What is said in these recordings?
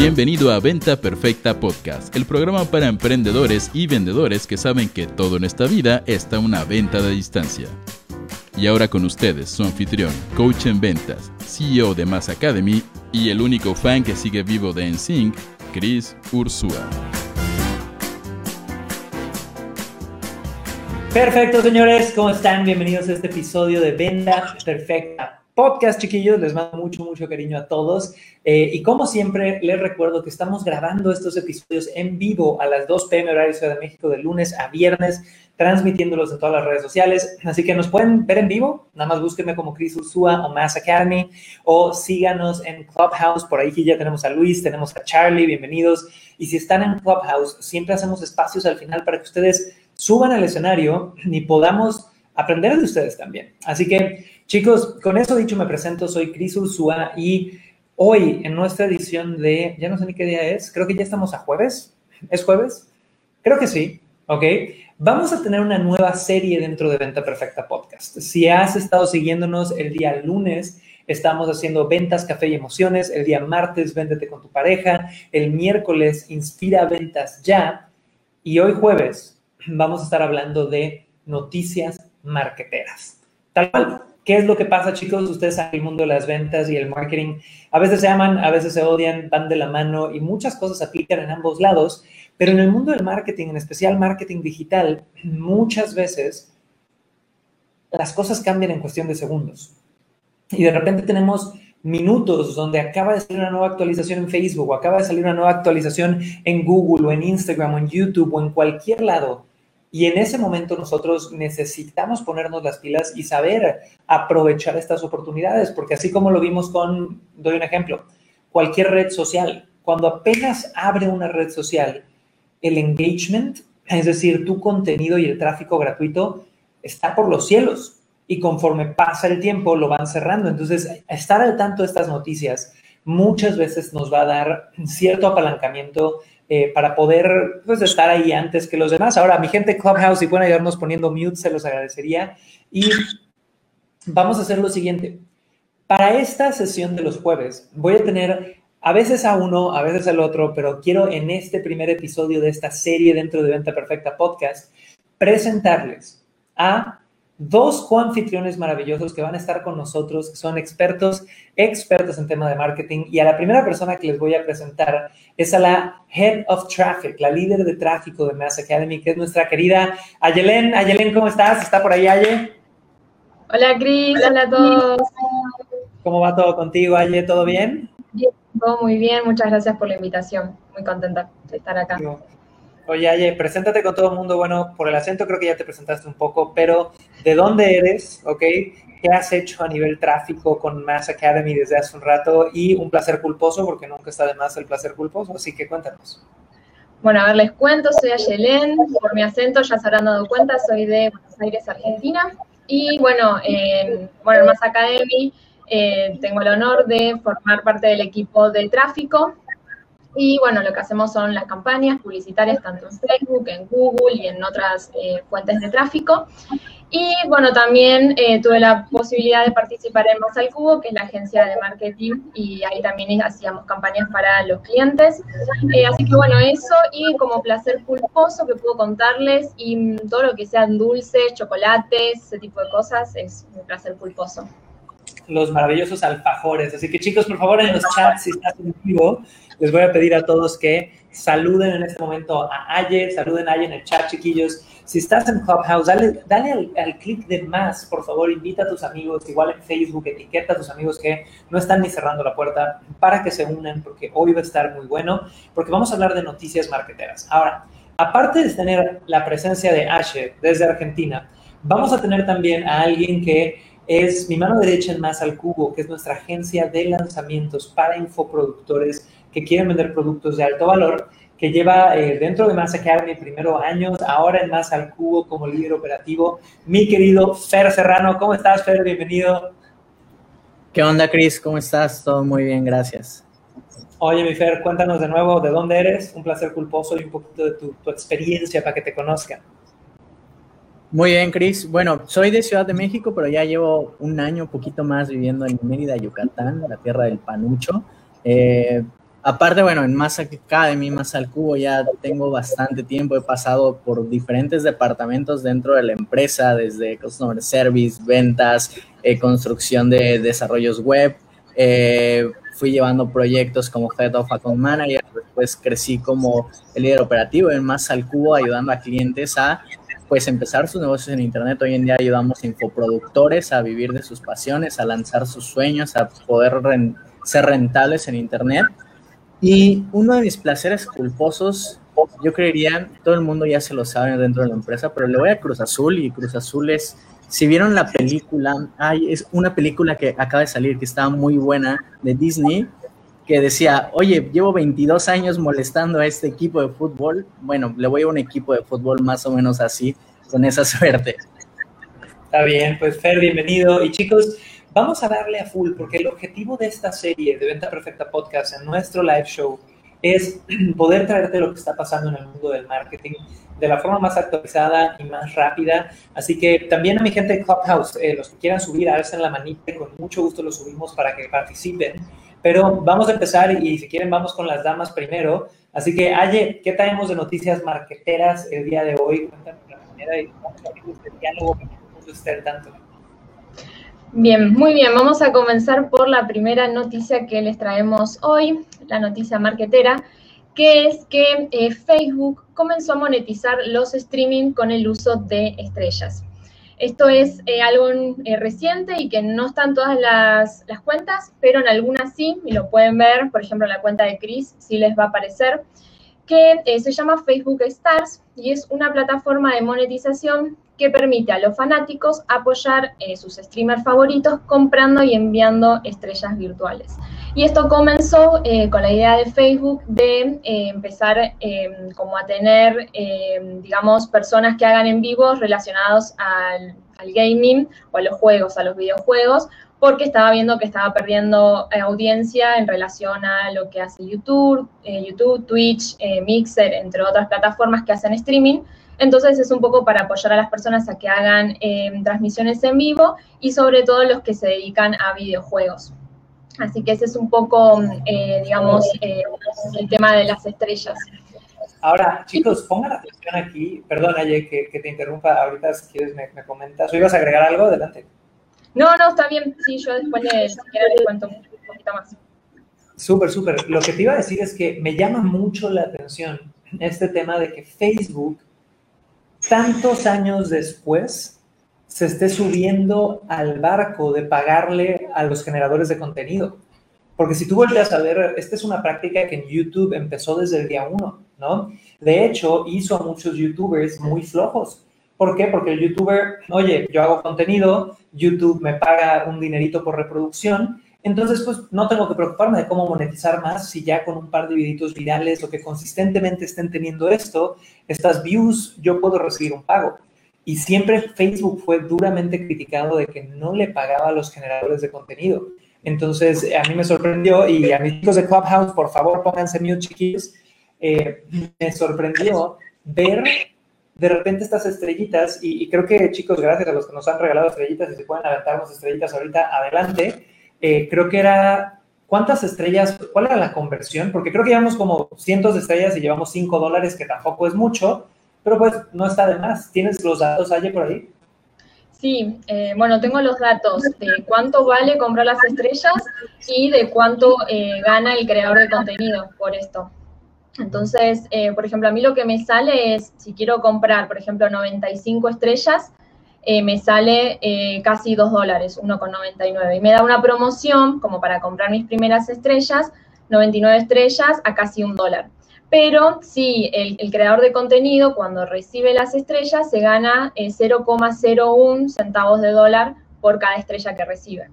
Bienvenido a Venta Perfecta Podcast, el programa para emprendedores y vendedores que saben que todo en esta vida está una venta de distancia. Y ahora con ustedes, su anfitrión, coach en ventas, CEO de Mass Academy y el único fan que sigue vivo de NSYNC, Chris Ursula. Perfecto, señores, ¿cómo están? Bienvenidos a este episodio de Venta Perfecta podcast, chiquillos. Les mando mucho, mucho cariño a todos. Eh, y como siempre, les recuerdo que estamos grabando estos episodios en vivo a las 2 pm horario Ciudad de México de lunes a viernes, transmitiéndolos en todas las redes sociales. Así que nos pueden ver en vivo. Nada más búsquenme como Chris Ursúa o Mass Academy o síganos en Clubhouse. Por ahí ya tenemos a Luis, tenemos a Charlie. Bienvenidos. Y si están en Clubhouse, siempre hacemos espacios al final para que ustedes suban al escenario y podamos aprender de ustedes también. Así que Chicos, con eso dicho me presento, soy Cris Ursúa y hoy en nuestra edición de, ya no sé ni qué día es, creo que ya estamos a jueves, ¿es jueves? Creo que sí, ¿ok? Vamos a tener una nueva serie dentro de Venta Perfecta Podcast. Si has estado siguiéndonos el día lunes, estamos haciendo ventas, café y emociones, el día martes, véndete con tu pareja, el miércoles, inspira ventas ya, y hoy jueves vamos a estar hablando de noticias marqueteras. Tal cual, ¿Qué es lo que pasa, chicos? Ustedes saben el mundo de las ventas y el marketing. A veces se aman, a veces se odian, van de la mano y muchas cosas aplican en ambos lados. Pero en el mundo del marketing, en especial marketing digital, muchas veces las cosas cambian en cuestión de segundos. Y de repente tenemos minutos donde acaba de salir una nueva actualización en Facebook o acaba de salir una nueva actualización en Google o en Instagram o en YouTube o en cualquier lado y en ese momento nosotros necesitamos ponernos las pilas y saber aprovechar estas oportunidades, porque así como lo vimos con, doy un ejemplo, cualquier red social, cuando apenas abre una red social, el engagement, es decir, tu contenido y el tráfico gratuito, está por los cielos. Y conforme pasa el tiempo, lo van cerrando. Entonces, estar al tanto de estas noticias muchas veces nos va a dar cierto apalancamiento eh, para poder pues, estar ahí antes que los demás. Ahora, mi gente Clubhouse, si pueden ayudarnos poniendo mute, se los agradecería. Y vamos a hacer lo siguiente. Para esta sesión de los jueves, voy a tener a veces a uno, a veces al otro, pero quiero en este primer episodio de esta serie dentro de Venta Perfecta Podcast presentarles a dos coanfitriones maravillosos que van a estar con nosotros, que son expertos, expertos en tema de marketing. Y a la primera persona que les voy a presentar es a la Head of Traffic, la líder de tráfico de Mass Academy, que es nuestra querida Ayelen. Ayelen, ¿cómo estás? ¿Está por ahí, Aye? Hola, Cris. Hola a todos. ¿Cómo va todo contigo, Aye? ¿Todo bien? Bien, todo muy bien. Muchas gracias por la invitación. Muy contenta de estar acá. Oye, Aye, preséntate con todo el mundo. Bueno, por el acento creo que ya te presentaste un poco, pero ¿de dónde eres? ¿Ok? ¿Qué has hecho a nivel tráfico con Mass Academy desde hace un rato? Y un placer culposo, porque nunca está de más el placer culposo, así que cuéntanos. Bueno, a ver, les cuento, soy Ayelén, por mi acento ya se habrán dado cuenta, soy de Buenos Aires, Argentina. Y bueno, en bueno, Mass Academy eh, tengo el honor de formar parte del equipo de tráfico y bueno, lo que hacemos son las campañas publicitarias tanto en Facebook, en Google y en otras eh, fuentes de tráfico. Y bueno, también eh, tuve la posibilidad de participar en Más al Cubo, que es la agencia de marketing, y ahí también hacíamos campañas para los clientes. Eh, así que bueno, eso y como placer culposo que puedo contarles, y todo lo que sean dulces, chocolates, ese tipo de cosas, es un placer culposo los maravillosos alfajores. Así que chicos, por favor, en los chats, si estás en vivo, les voy a pedir a todos que saluden en este momento a Aye, saluden a Aye en el chat, chiquillos. Si estás en Clubhouse, dale, dale al, clic de más, por favor, invita a tus amigos, igual en Facebook, etiqueta a tus amigos que no están ni cerrando la puerta para que se unan, porque hoy va a estar muy bueno, porque vamos a hablar de noticias marketeras. Ahora, aparte de tener la presencia de Ashe desde Argentina, vamos a tener también a alguien que es mi mano derecha en Más al Cubo, que es nuestra agencia de lanzamientos para infoproductores que quieren vender productos de alto valor, que lleva eh, dentro de Más Academy primero años, ahora en Más al Cubo como líder operativo. Mi querido Fer Serrano, ¿cómo estás, Fer? Bienvenido. ¿Qué onda, Cris? ¿Cómo estás? Todo muy bien, gracias. Oye, mi Fer, cuéntanos de nuevo de dónde eres, un placer culposo y un poquito de tu, tu experiencia para que te conozcan. Muy bien, Cris. Bueno, soy de Ciudad de México, pero ya llevo un año, poquito más viviendo en Mérida, Yucatán, la tierra del panucho. Eh, Aparte, bueno, en Massa Academy, Massa al Cubo, ya tengo bastante tiempo. He pasado por diferentes departamentos dentro de la empresa, desde Customer Service, ventas, eh, construcción de desarrollos web. Eh, fui llevando proyectos como Head of Account Manager. Después crecí como el líder operativo en Massa al Cubo, ayudando a clientes a pues empezar sus negocios en Internet. Hoy en día ayudamos a infoproductores a vivir de sus pasiones, a lanzar sus sueños, a poder ser rentables en Internet. Y uno de mis placeres culposos, yo creería, todo el mundo ya se lo sabe dentro de la empresa, pero le voy a Cruz Azul y Cruz Azul es, si vieron la película, hay, es una película que acaba de salir, que estaba muy buena, de Disney, que decía, oye, llevo 22 años molestando a este equipo de fútbol. Bueno, le voy a un equipo de fútbol más o menos así, con esa suerte. Está bien, pues Fer, bienvenido. Y chicos, vamos a darle a full, porque el objetivo de esta serie de Venta Perfecta Podcast en nuestro live show es poder traerte lo que está pasando en el mundo del marketing de la forma más actualizada y más rápida. Así que también a mi gente de Clubhouse, eh, los que quieran subir, alcen la manita con mucho gusto los subimos para que participen. Pero vamos a empezar y si quieren vamos con las damas primero. Así que, Aye, ¿qué traemos de noticias marqueteras el día de hoy? Cuéntame la manera abrir este diálogo que tanto. Bien, muy bien. Vamos a comenzar por la primera noticia que les traemos hoy, la noticia marquetera, que es que eh, Facebook comenzó a monetizar los streaming con el uso de estrellas. Esto es eh, algo eh, reciente y que no están todas las, cuentas, pero en algunas sí, y lo pueden ver, por ejemplo, la cuenta de Chris, sí les va a aparecer, que eh, se llama Facebook Stars y es una plataforma de monetización que permite a los fanáticos apoyar sus streamers favoritos comprando y enviando estrellas virtuales. Y esto comenzó con la idea de Facebook de empezar como a tener, digamos, personas que hagan en vivo relacionados al, gaming o a los juegos, a los videojuegos, porque estaba viendo que estaba perdiendo eh, audiencia en relación a lo que hace YouTube, eh, YouTube, Twitch, eh, Mixer, entre otras plataformas que hacen streaming. Entonces es un poco para apoyar a las personas a que hagan transmisiones en vivo y sobre todo los que se dedican a videojuegos. Así que ese es un poco, digamos, el tema de las estrellas. Ahora, chicos, pongan atención aquí. Perdón, Aye, que, te interrumpa. Ahorita, si quieres, me, comentas. ¿O ibas a agregar algo? Adelante. No, no, está bien. Sí, yo después les, cuento un poquito más. Súper, súper. Lo que te iba a decir es que me llama mucho la atención este tema de que Facebook, tantos años después, se esté subiendo al barco de pagarle a los generadores de contenido. Porque si tú vuelves a ver, esta es una práctica que en YouTube empezó desde el día uno, ¿no? De hecho, hizo a muchos YouTubers muy flojos. ¿Por qué? Porque el YouTuber, oye, yo hago contenido, YouTube me paga un dinerito por reproducción, entonces pues no tengo que preocuparme de cómo monetizar más si ya con un par de videitos virales o que consistentemente estén teniendo esto, estas views, yo puedo recibir un pago. Y siempre Facebook fue duramente criticado de que no le pagaba a los generadores de contenido. Entonces, a mí me sorprendió y a mis chicos de Clubhouse, por favor, pónganse mute, chiquillos. Eh, me sorprendió ver de repente estas estrellitas y, creo que, chicos, gracias a los que nos han regalado estrellitas y se pueden aventar unas estrellitas ahorita adelante, eh, creo que era, ¿cuántas estrellas? ¿Cuál era la conversión? Porque creo que llevamos como cientos de estrellas y llevamos 5 dólares, que tampoco es mucho, pero pues no está de más. ¿Tienes los datos, allí por ahí? Sí, eh, bueno, tengo los datos de cuánto vale comprar las estrellas y de cuánto eh, gana el creador de contenido por esto. Entonces, por ejemplo, a mí lo que me sale es, si quiero comprar, por ejemplo, 95 estrellas, me sale casi 2 dólares, 1,99. Y me da una promoción, como para comprar mis primeras estrellas, 99 estrellas a casi un dólar. Pero sí, el, creador de contenido cuando recibe las estrellas se gana 0,01 eh, centavos de dólar por cada estrella que recibe.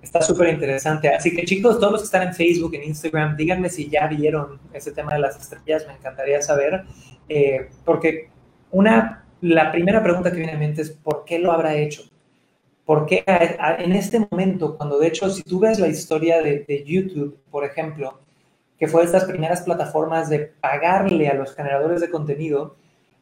Está súper interesante. Así que chicos, todos los que están en Facebook, en Instagram, díganme si ya vieron ese tema de las estrellas, me encantaría saber, eh, porque una, la primera pregunta que viene a mente es, ¿por qué lo habrá hecho? ¿Por qué en este momento, cuando de hecho, si tú ves la historia de, YouTube, por ejemplo, que fue de estas primeras plataformas de pagarle a los generadores de contenido,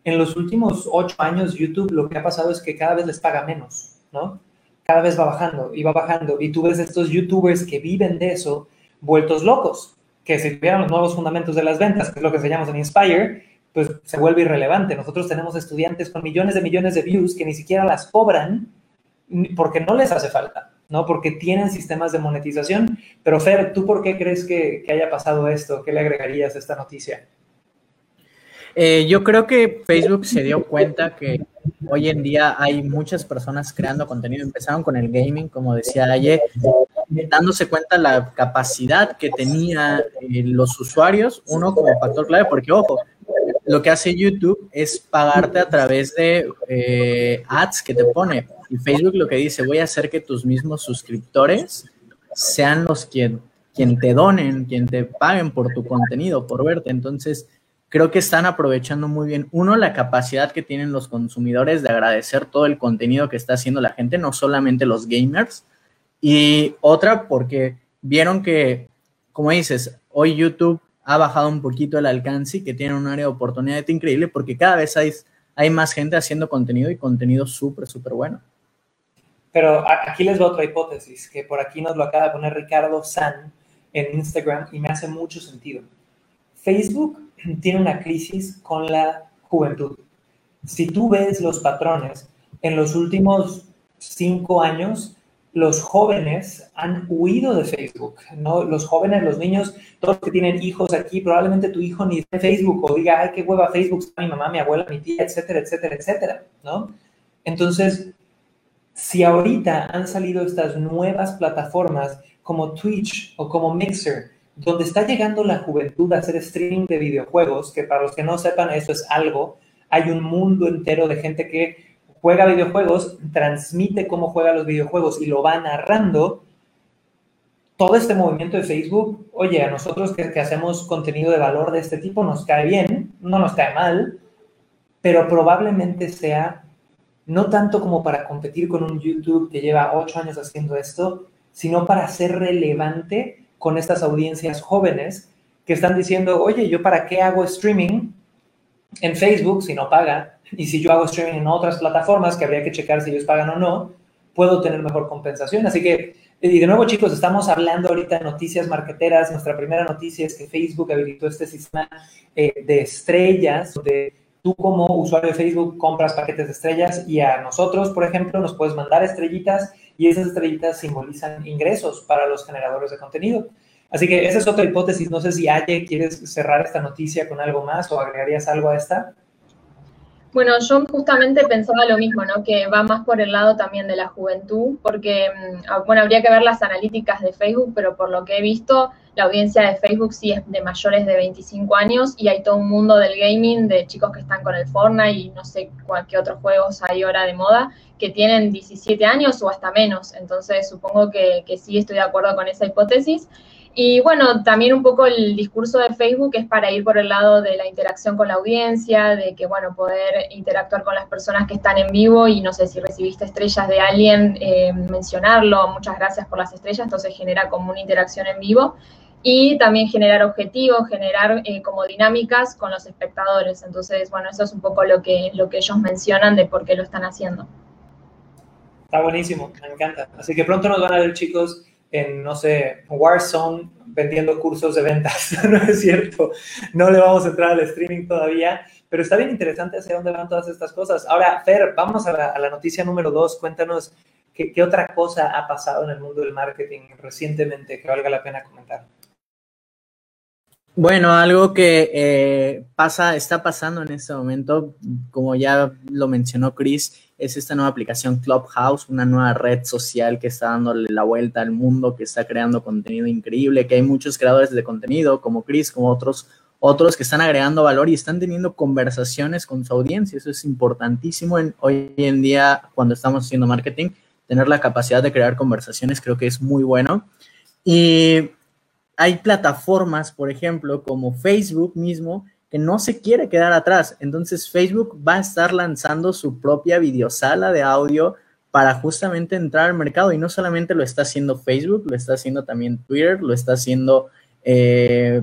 en los últimos ocho años YouTube lo que ha pasado es que cada vez les paga menos, ¿no? Cada vez va bajando y va bajando. Y tú ves estos YouTubers que viven de eso vueltos locos, que si tuvieran los nuevos fundamentos de las ventas, que es lo que enseñamos en Inspire, pues se vuelve irrelevante. Nosotros tenemos estudiantes con millones de millones de views que ni siquiera las cobran porque no les hace falta, ¿no? Porque tienen sistemas de monetización. Pero Fer, ¿tú por qué crees que, haya pasado esto? ¿Qué le agregarías a esta noticia? Eh, yo creo que Facebook se dio cuenta que hoy en día hay muchas personas creando contenido. Empezaron con el gaming, como decía ayer, dándose cuenta la capacidad que tenían eh, los usuarios, uno como factor clave, porque ojo, lo que hace YouTube es pagarte a través de eh, ads que te pone. Y Facebook lo que dice, voy a hacer que tus mismos suscriptores sean los quien, quien te donen, quien te paguen por tu contenido, por verte. Entonces, creo que están aprovechando muy bien, uno, la capacidad que tienen los consumidores de agradecer todo el contenido que está haciendo la gente, no solamente los gamers, y otra porque vieron que, como dices, hoy YouTube ha bajado un poquito el alcance y que tiene un área de oportunidad increíble porque cada vez hay, más gente haciendo contenido y contenido súper, súper bueno. Pero aquí les doy otra hipótesis, que por aquí nos lo acaba de poner Ricardo San en Instagram y me hace mucho sentido. Facebook tiene una crisis con la juventud. Si tú ves los patrones, en los últimos cinco años, los jóvenes han huido de Facebook, ¿no? Los jóvenes, los niños, todos los que tienen hijos aquí, probablemente tu hijo ni de Facebook o diga, ay, qué hueva Facebook, mi mamá, mi abuela, mi tía, etcétera, etcétera, etcétera, ¿no? Entonces, si ahorita han salido estas nuevas plataformas como Twitch o como Mixer, donde está llegando la juventud a hacer streaming de videojuegos, que para los que no sepan, eso es algo, hay un mundo entero de gente que juega videojuegos, transmite cómo juega los videojuegos y lo va narrando, todo este movimiento de Facebook, oye, a nosotros que, hacemos contenido de valor de este tipo nos cae bien, no nos cae mal, pero probablemente sea no tanto como para competir con un YouTube que lleva ocho años haciendo esto, sino para ser relevante con estas audiencias jóvenes que están diciendo, oye, ¿yo para qué hago streaming en Facebook si no paga? Y si yo hago streaming en otras plataformas, que habría que checar si ellos pagan o no, puedo tener mejor compensación. Así que, y de nuevo, chicos, estamos hablando ahorita de noticias marqueteras. Nuestra primera noticia es que Facebook habilitó este sistema eh, de estrellas, donde tú como usuario de Facebook compras paquetes de estrellas y a nosotros, por ejemplo, nos puedes mandar estrellitas y esas estrellitas simbolizan ingresos para los generadores de contenido. Así que esa es otra hipótesis. No sé si Aye quieres cerrar esta noticia con algo más o agregarías algo a esta. Bueno, yo justamente pensaba lo mismo, ¿no? Que va más por el lado también de la juventud, porque, mm, ah, bueno, habría que ver las analíticas de Facebook, pero por lo que he visto, la audiencia de Facebook sí es de mayores de 25 años y hay todo un mundo del gaming de chicos que están con el Fortnite y no sé qué otros juegos hay ahora de moda, que tienen 17 años o hasta menos. Entonces, supongo que sí estoy de acuerdo con esa hipótesis. Y bueno, también un poco el discurso de Facebook es para ir por el lado de la interacción con la audiencia, de que, bueno, poder interactuar con las personas que están en vivo y no sé si recibiste estrellas de alguien, eh, mencionarlo, muchas gracias por las estrellas, entonces genera como una interacción en vivo y también generar objetivos, generar eh, como dinámicas con los espectadores. Entonces, bueno, eso es un poco lo que, lo que ellos mencionan de por qué lo están haciendo. Está buenísimo, me encanta. Así que pronto nos van a ver, chicos, en, no sé, Warzone vendiendo cursos de ventas. no es cierto. No le vamos a entrar al streaming todavía, pero está bien interesante hacia dónde van todas estas cosas. Ahora, Fer, vamos a la, noticia número dos. Cuéntanos qué, qué, otra cosa ha pasado en el mundo del marketing recientemente que valga la pena comentar. Bueno, algo que eh, pasa, está pasando en este momento, como ya lo mencionó Chris, es esta nueva aplicación Clubhouse, una nueva red social que está dándole la vuelta al mundo, que está creando contenido increíble, que hay muchos creadores de contenido como Chris, como otros, otros que están agregando valor y están teniendo conversaciones con su audiencia. Eso es importantísimo en, hoy en día cuando estamos haciendo marketing, tener la capacidad de crear conversaciones creo que es muy bueno. Y hay plataformas, por ejemplo, como Facebook mismo, que no se quiere quedar atrás. Entonces Facebook va a estar lanzando su propia videosala de audio para justamente entrar al mercado y no solamente lo está haciendo Facebook, lo está haciendo también Twitter, lo está haciendo eh,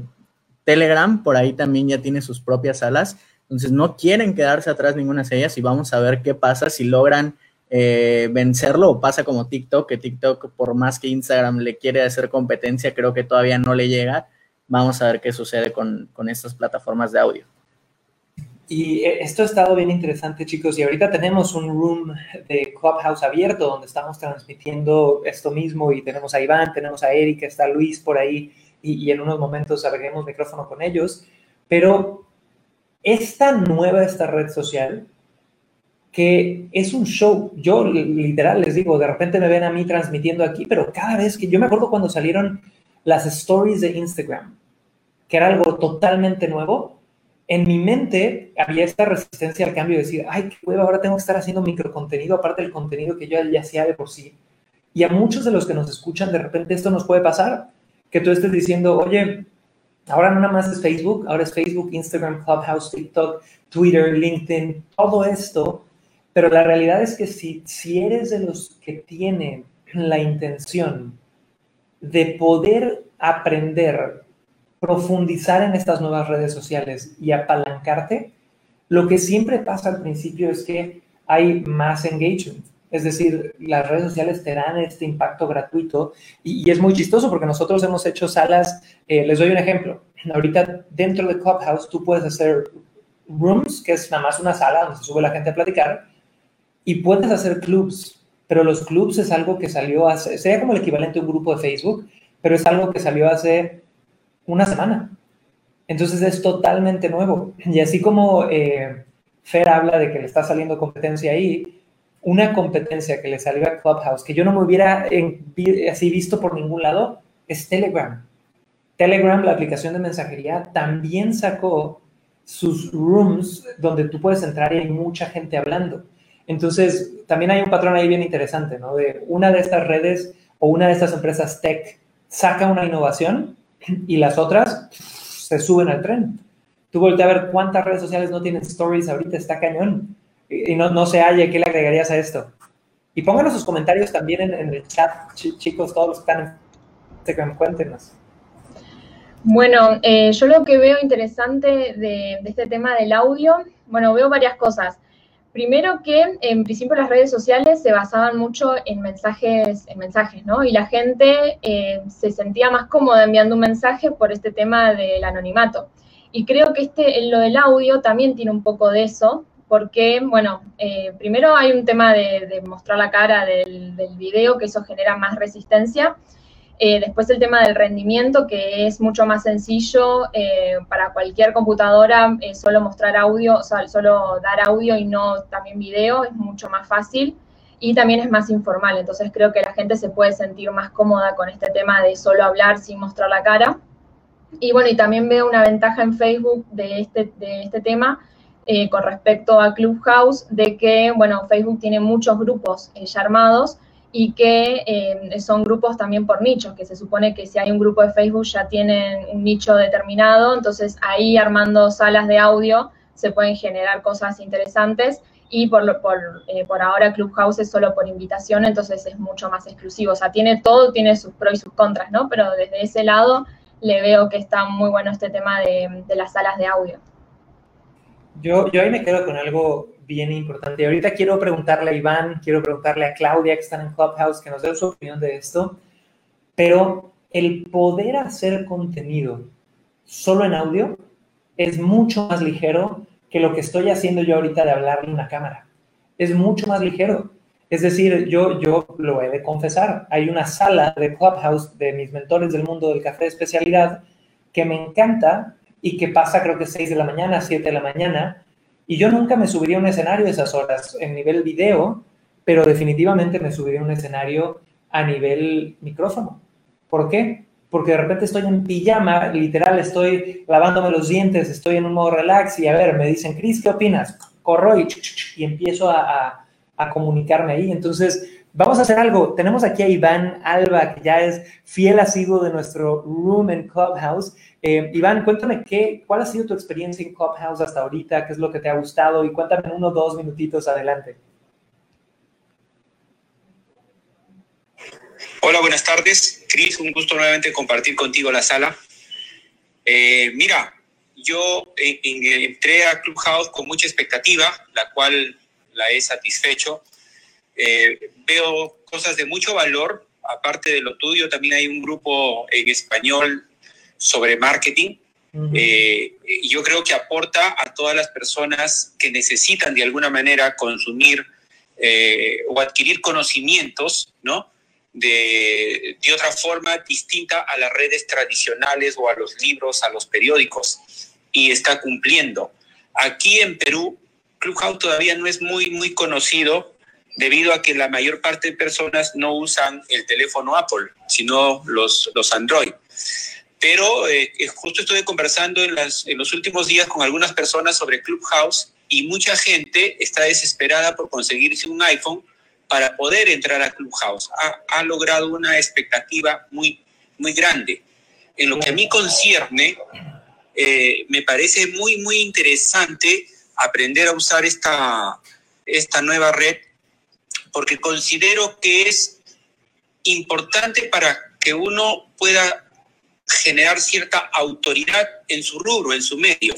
Telegram, por ahí también ya tiene sus propias salas. Entonces no quieren quedarse atrás ninguna de ellas y vamos a ver qué pasa si logran eh, vencerlo pasa como TikTok, que TikTok por más que Instagram le quiere hacer competencia, creo que todavía no le llega vamos a ver qué sucede con, con estas plataformas de audio. Y eh, esto ha estado bien interesante, chicos. Y ahorita tenemos un room de Clubhouse abierto donde estamos transmitiendo esto mismo. Y tenemos a Iván, tenemos a Erika, está Luis por ahí. Y, en unos momentos abriremos micrófono con ellos. Pero esta nueva, esta red social, que es un show. Yo literal les digo, de repente me ven a mí transmitiendo aquí, pero cada vez que yo me acuerdo cuando salieron las stories de Instagram, que era algo totalmente nuevo en mi mente había esta resistencia al cambio de decir, ay, qué huevo, ahora tengo que estar haciendo microcontenido, aparte del contenido que yo ya hacía de por sí. Y a muchos de los que nos escuchan, de repente esto nos puede pasar, que tú estés diciendo, oye, ahora no nada más es Facebook, ahora es Facebook, Instagram, Clubhouse, TikTok, Twitter, LinkedIn, todo esto. Pero la realidad es que si, si eres de los que tienen la intención de poder aprender profundizar en estas nuevas redes sociales y apalancarte, lo que siempre pasa al principio es que hay más engagement. Es decir, las redes sociales te dan este impacto gratuito y, es muy chistoso porque nosotros hemos hecho salas, eh, les doy un ejemplo, ahorita dentro de Clubhouse tú puedes hacer rooms, que es nada más una sala donde se sube la gente a platicar, y puedes hacer clubs, pero los clubs es algo que salió hace, sería como el equivalente a un grupo de Facebook, pero es algo que salió hace una semana. Entonces es totalmente nuevo. Y así como eh, Fer habla de que le está saliendo competencia ahí, una competencia que le salió a Clubhouse, que yo no me hubiera así visto por ningún lado, es Telegram. Telegram, la aplicación de mensajería, también sacó sus rooms donde tú puedes entrar y hay mucha gente hablando. Entonces, también hay un patrón ahí bien interesante, ¿no? De una de estas redes o una de estas empresas tech saca una innovación y las otras se suben al tren. Tú volteas a ver cuántas redes sociales no tienen stories ahorita, está cañón. Y, no, no se halla, ¿qué le agregarías a esto? Y pónganos sus comentarios también en, el chat, chicos, todos los que están en Instagram, cuéntenos. Bueno, eh, yo lo que veo interesante de, de, este tema del audio, bueno, veo varias cosas. Primero que en principio las redes sociales se basaban mucho en mensajes, en mensajes, ¿no? Y la gente eh, se sentía más cómoda enviando un mensaje por este tema del anonimato. Y creo que este, lo del audio también tiene un poco de eso, porque, bueno, eh, primero hay un tema de, mostrar la cara del, del, video, que eso genera más resistencia, eh, después el tema del rendimiento, que es mucho más sencillo eh, para cualquier computadora, eh, solo mostrar audio, solo dar audio y no también video, es mucho más fácil y también es más informal. Entonces creo que la gente se puede sentir más cómoda con este tema de solo hablar sin mostrar la cara. Y bueno, y también veo una ventaja en Facebook de este, de este tema con respecto a Clubhouse, de que, bueno, Facebook tiene muchos grupos ya armados y que eh, son grupos también por nichos, que se supone que si hay un grupo de Facebook ya tienen un nicho determinado, entonces ahí armando salas de audio se pueden generar cosas interesantes y por, por, eh, por ahora Clubhouse es solo por invitación, entonces es mucho más exclusivo, o sea, tiene todo, tiene sus pros y sus contras, ¿no? Pero desde ese lado le veo que está muy bueno este tema de, de las salas de audio. Yo, yo ahí me quedo con algo bien importante. Ahorita quiero preguntarle a Iván, quiero preguntarle a Claudia, que están en Clubhouse, que nos dé su opinión de esto, pero el poder hacer contenido solo en audio es mucho más ligero que lo que estoy haciendo yo ahorita de hablar en una cámara. Es mucho más ligero. Es decir, yo, yo lo he de confesar, hay una sala de Clubhouse de mis mentores del mundo del café de especialidad que me encanta y que pasa creo que 6 de la mañana, 7 de la mañana, y yo nunca me subiría a un escenario a esas horas en nivel video, pero definitivamente me subiría a un escenario a nivel micrófono. ¿Por qué? Porque de repente estoy en pijama, literal, estoy lavándome los dientes, estoy en un modo relax y a ver, me dicen, Cris, ¿qué opinas? Corro y, y empiezo a, a comunicarme ahí. Entonces, Vamos a hacer algo. Tenemos aquí a Iván Alba, que ya es fiel asiduo de nuestro Room en Clubhouse. Eh, Iván, cuéntame qué, cuál ha sido tu experiencia en Clubhouse hasta ahorita, qué es lo que te ha gustado y cuéntame uno o dos minutitos adelante. Hola, buenas tardes. Cris, un gusto nuevamente compartir contigo la sala. Eh, mira, yo entré a Clubhouse con mucha expectativa, la cual la he satisfecho. Eh, veo cosas de mucho valor, aparte de lo tuyo, también hay un grupo en español sobre marketing. Eh, yo creo que aporta a todas las personas que necesitan de alguna manera consumir eh, o adquirir conocimientos, ¿no? De, de, otra forma distinta a las redes tradicionales o a los libros, a los periódicos, y está cumpliendo. Aquí en Perú, Clubhouse todavía no es muy, muy conocido debido a que la mayor parte de personas no usan el teléfono Apple, sino los, los Android. Pero eh, justo estuve conversando en, las, en los últimos días con algunas personas sobre Clubhouse y mucha gente está desesperada por conseguirse un iPhone para poder entrar a Clubhouse. Ha, ha logrado una expectativa muy, muy grande. En lo que a mí concierne, eh, me parece muy, muy interesante aprender a usar esta, esta nueva red porque considero que es importante para que uno pueda generar cierta autoridad en su rubro, en su medio.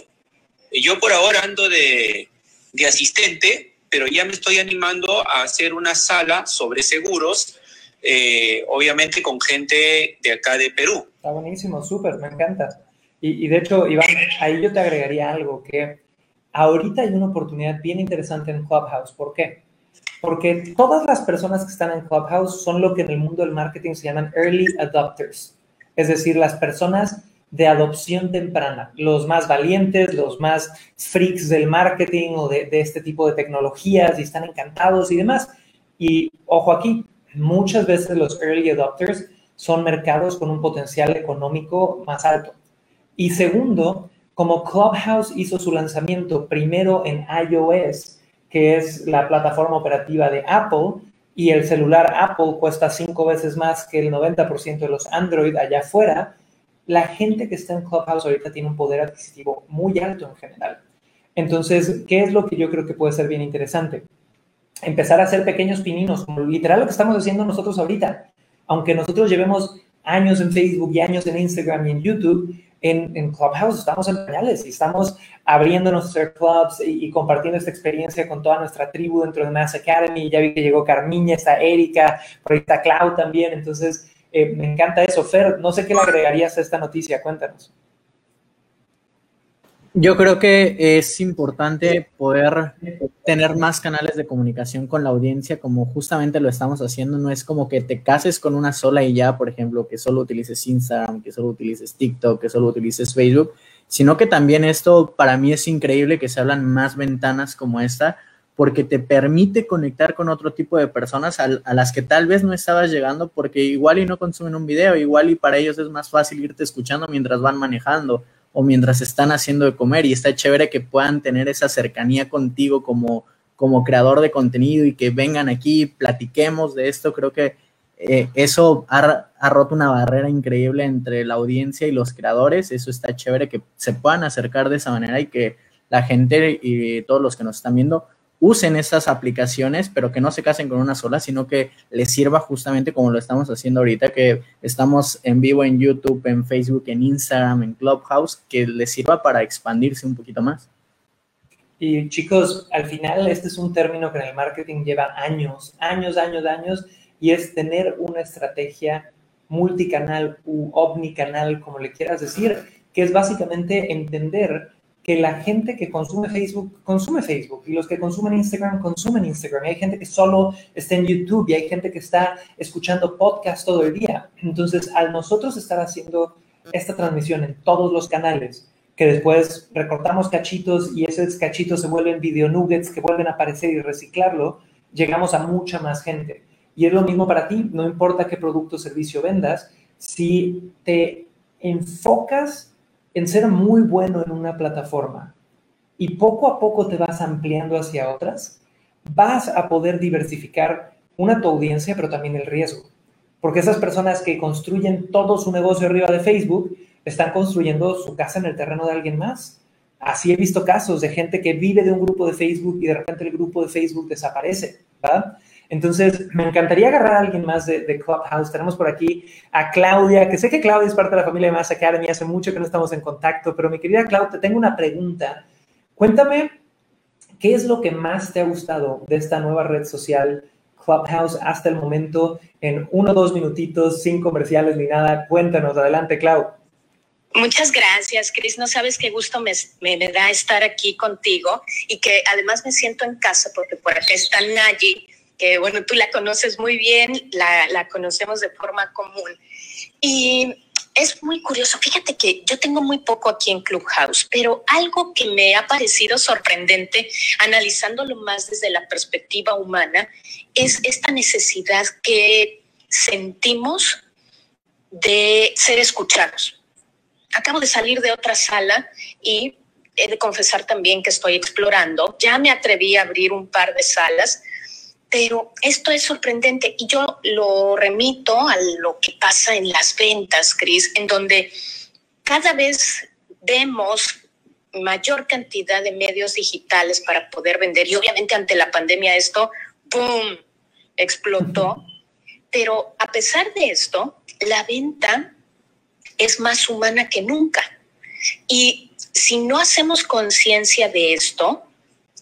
Yo por ahora ando de, de asistente, pero ya me estoy animando a hacer una sala sobre seguros, eh, obviamente con gente de acá de Perú. Está buenísimo, súper, me encanta. Y, y, de hecho, Iván, ahí yo te agregaría algo, que ahorita hay una oportunidad bien interesante en Clubhouse. ¿Por qué? Porque todas las personas que están en Clubhouse son lo que en el mundo del marketing se llaman early adopters es decir, las personas de adopción temprana, los más valientes, los más freaks del marketing o de, este tipo de tecnologías y están encantados y demás. Y ojo aquí, muchas veces los early adopters son mercados con un potencial económico más alto. Y segundo, como Clubhouse hizo su lanzamiento primero en iOS, que es la plataforma operativa de Apple, y el celular Apple cuesta cinco veces más que el 90% de los Android allá afuera, la gente que está en Clubhouse ahorita tiene un poder adquisitivo muy alto en general. Entonces, ¿qué es lo que yo creo que puede ser bien interesante? Empezar a hacer pequeños pininos, como literal lo que estamos haciendo nosotros ahorita. Aunque nosotros llevemos años en Facebook y años en Instagram y en YouTube, en, Clubhouse estamos en pañales y estamos abriendo nuestros clubs y, compartiendo esta experiencia con toda nuestra tribu dentro de Mass Academy. Ya vi que llegó Carmiña, está Erika, por ahí está Clau también. Entonces, eh, me encanta eso. Fer, no sé qué le agregarías a esta noticia, cuéntanos. Yo creo que es importante poder tener más canales de comunicación con la audiencia, como justamente lo estamos haciendo. No es como que te cases con una sola y ya, por ejemplo, que solo utilices Instagram, que solo utilices TikTok, que solo utilices Facebook, sino que también esto para mí es increíble que se hablan más ventanas como esta, porque te permite conectar con otro tipo de personas a, a, las que tal vez no estabas llegando porque igual y no consumen un video, igual y para ellos es más fácil irte escuchando mientras van manejando o mientras están haciendo de comer y está chévere que puedan tener esa cercanía contigo como, como creador de contenido y que vengan aquí, platiquemos de esto, creo que eh, eso ha, ha, roto una barrera increíble entre la audiencia y los creadores, eso está chévere que se puedan acercar de esa manera y que la gente y todos los que nos están viendo usen estas aplicaciones, pero que no se casen con una sola, sino que les sirva justamente como lo estamos haciendo ahorita, que estamos en vivo en YouTube, en Facebook, en Instagram, en Clubhouse, que les sirva para expandirse un poquito más. Y chicos, al final este es un término que en el marketing lleva años, años, años, años, y es tener una estrategia multicanal u omnicanal, como le quieras decir, que es básicamente entender que la gente que consume Facebook consume Facebook y los que consumen Instagram consumen Instagram. Y hay gente que solo está en YouTube y hay gente que está escuchando podcast todo el día. Entonces, al nosotros estar haciendo esta transmisión en todos los canales, que después recortamos cachitos y esos cachitos se vuelven video nuggets que vuelven a aparecer y reciclarlo, llegamos a mucha más gente. Y es lo mismo para ti, no importa qué producto o servicio vendas, si te enfocas en ser muy bueno en una plataforma y poco a poco te vas ampliando hacia otras, vas a poder diversificar una tu audiencia, pero también el riesgo. Porque esas personas que construyen todo su negocio arriba de Facebook están construyendo su casa en el terreno de alguien más. Así he visto casos de gente que vive de un grupo de Facebook y de repente el grupo de Facebook desaparece, ¿verdad? Entonces, me encantaría agarrar a alguien más de, Clubhouse. Tenemos por aquí a Claudia, que sé que Claudia es parte de la familia de Mass Academy, hace mucho que no estamos en contacto, pero mi querida Claudia, te tengo una pregunta. Cuéntame, ¿qué es lo que más te ha gustado de esta nueva red social Clubhouse hasta el momento? En uno o dos minutitos, sin comerciales ni nada. Cuéntanos, adelante, Clau. Muchas gracias, Cris. No sabes qué gusto me, da estar aquí contigo y que además me siento en casa porque por acá está Nayi, que bueno, tú la conoces muy bien, la, la conocemos de forma común. Y es muy curioso. Fíjate que yo tengo muy poco aquí en Clubhouse, pero algo que me ha parecido sorprendente, analizándolo más desde la perspectiva humana, es esta necesidad que sentimos de ser escuchados. Acabo de salir de otra sala y he de confesar también que estoy explorando. Ya me atreví a abrir un par de salas pero esto es sorprendente y yo lo remito a lo que pasa en las ventas, Cris, en donde cada vez vemos mayor cantidad de medios digitales para poder vender y obviamente ante la pandemia esto, ¡boom!, explotó. Pero a pesar de esto, la venta es más humana que nunca. Y si no hacemos conciencia de esto,